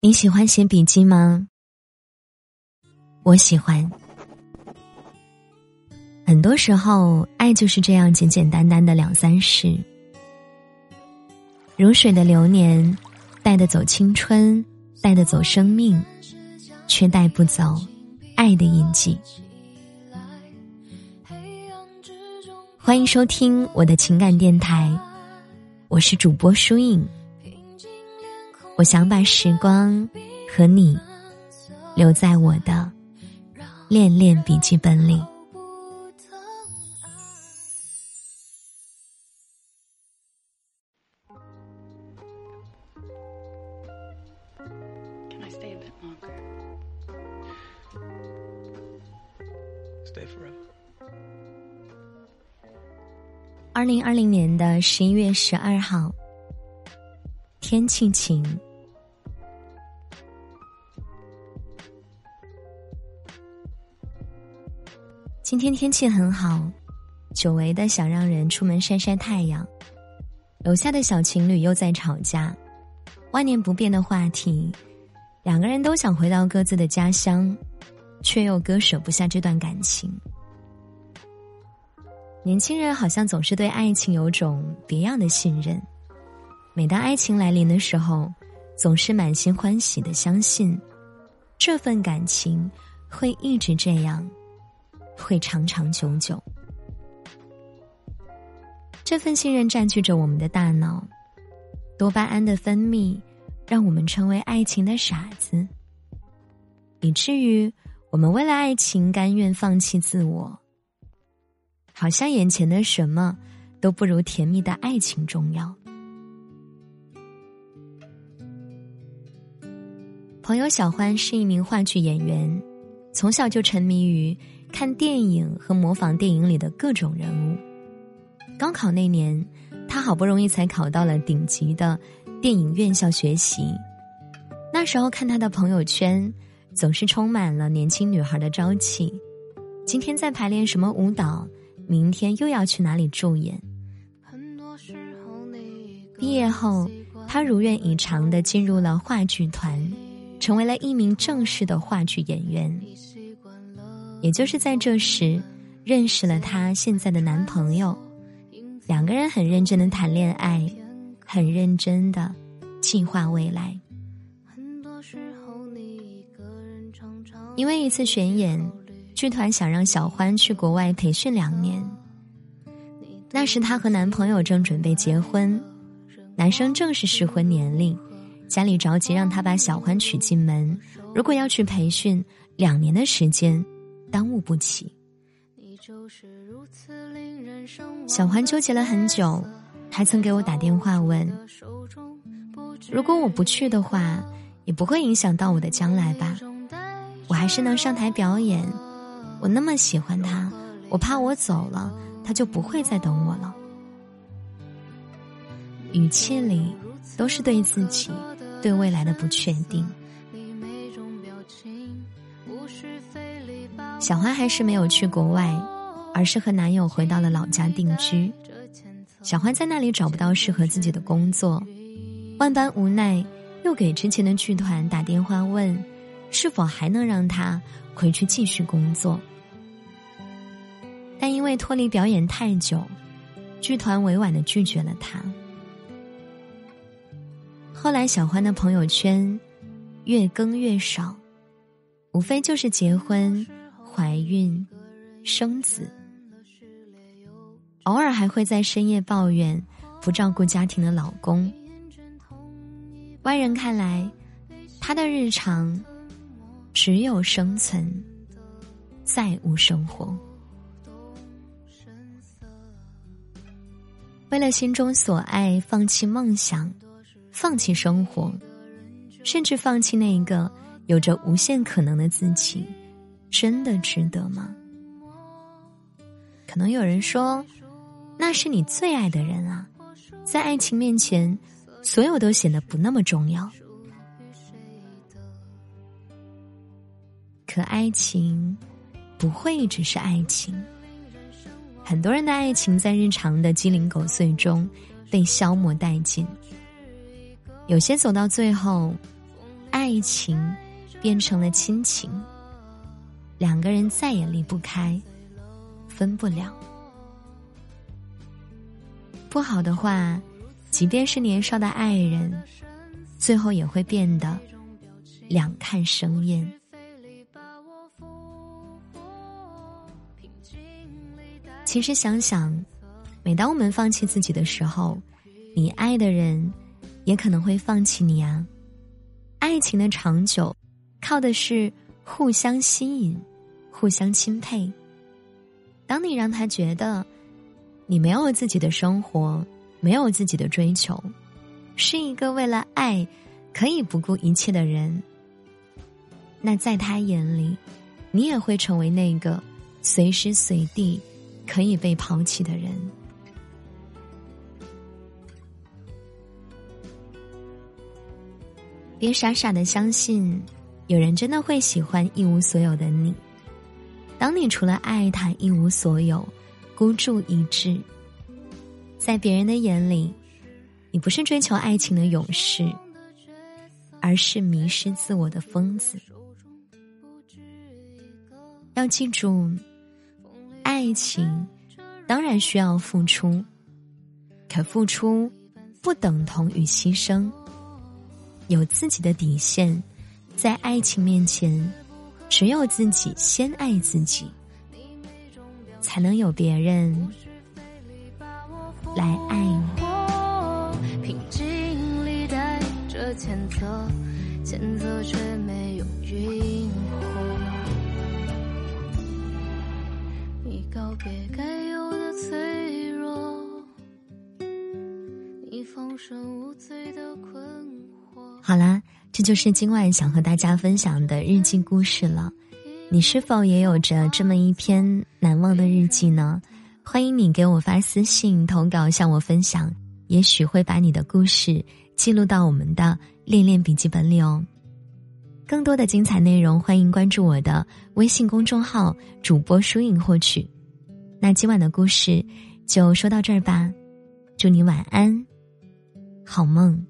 你喜欢写笔记吗？我喜欢。很多时候，爱就是这样简简单单的两三事。如水的流年，带得走青春，带得走生命，却带不走爱的印记。欢迎收听我的情感电台，我是主播舒影。我想把时光和你留在我的恋恋笔记本里。二零二零年的十一月十二号，天气晴。今天天气很好，久违的想让人出门晒晒太阳。楼下的小情侣又在吵架，万年不变的话题，两个人都想回到各自的家乡，却又割舍不下这段感情。年轻人好像总是对爱情有种别样的信任，每当爱情来临的时候，总是满心欢喜的相信，这份感情会一直这样。会长长久久，这份信任占据着我们的大脑，多巴胺的分泌让我们成为爱情的傻子，以至于我们为了爱情甘愿放弃自我，好像眼前的什么都不如甜蜜的爱情重要。朋友小欢是一名话剧演员，从小就沉迷于。看电影和模仿电影里的各种人物。高考那年，他好不容易才考到了顶级的电影院校学习。那时候看他的朋友圈，总是充满了年轻女孩的朝气。今天在排练什么舞蹈，明天又要去哪里助演。毕业后，他如愿以偿的进入了话剧团，成为了一名正式的话剧演员。也就是在这时，认识了她现在的男朋友，两个人很认真的谈恋爱，很认真的计划未来。因为一次巡演，剧团想让小欢去国外培训两年。那时她和男朋友正准备结婚，男生正是适婚年龄，家里着急让他把小欢娶进门。如果要去培训两年的时间。耽误不起。小欢纠结了很久，还曾给我打电话问：“如果我不去的话，也不会影响到我的将来吧？我还是能上台表演。我那么喜欢他，我怕我走了，他就不会再等我了。”语气里都是对自己、对未来的不确定。小欢还是没有去国外，而是和男友回到了老家定居。小欢在那里找不到适合自己的工作，万般无奈，又给之前的剧团打电话问，是否还能让他回去继续工作。但因为脱离表演太久，剧团委婉的拒绝了他。后来，小欢的朋友圈越更越少，无非就是结婚。怀孕、生子，偶尔还会在深夜抱怨不照顾家庭的老公。外人看来，他的日常只有生存，再无生活。为了心中所爱，放弃梦想，放弃生活，甚至放弃那一个有着无限可能的自己。真的值得吗？可能有人说，那是你最爱的人啊，在爱情面前，所有都显得不那么重要。可爱情不会一直是爱情，很多人的爱情在日常的鸡零狗碎中被消磨殆尽，有些走到最后，爱情变成了亲情，两个人再也离不开，分不了。不好的话，即便是年少的爱人，最后也会变得两看生厌。其实想想，每当我们放弃自己的时候，你爱的人也可能会放弃你啊。爱情的长久，靠的是互相吸引、互相钦佩。当你让他觉得你没有自己的生活，没有自己的追求，是一个为了爱可以不顾一切的人，那在他眼里，你也会成为那个随时随地。可以被抛弃的人，别傻傻的相信，有人真的会喜欢一无所有的你。当你除了爱他一无所有，孤注一掷，在别人的眼里，你不是追求爱情的勇士，而是迷失自我的疯子。要记住。爱情当然需要付出，可付出不等同于牺牲。有自己的底线，在爱情面前，只有自己先爱自己，才能有别人来爱你。平静里带着谴责，谴责却没有晕火。告别该有的脆弱，你放声无罪的困惑。好啦，这就是今晚想和大家分享的日记故事了。你是否也有着这么一篇难忘的日记呢？欢迎你给我发私信投稿向我分享，也许会把你的故事记录到我们的恋恋笔记本里哦。更多的精彩内容，欢迎关注我的微信公众号“主播书影”获取。那今晚的故事就说到这儿吧，祝你晚安，好梦。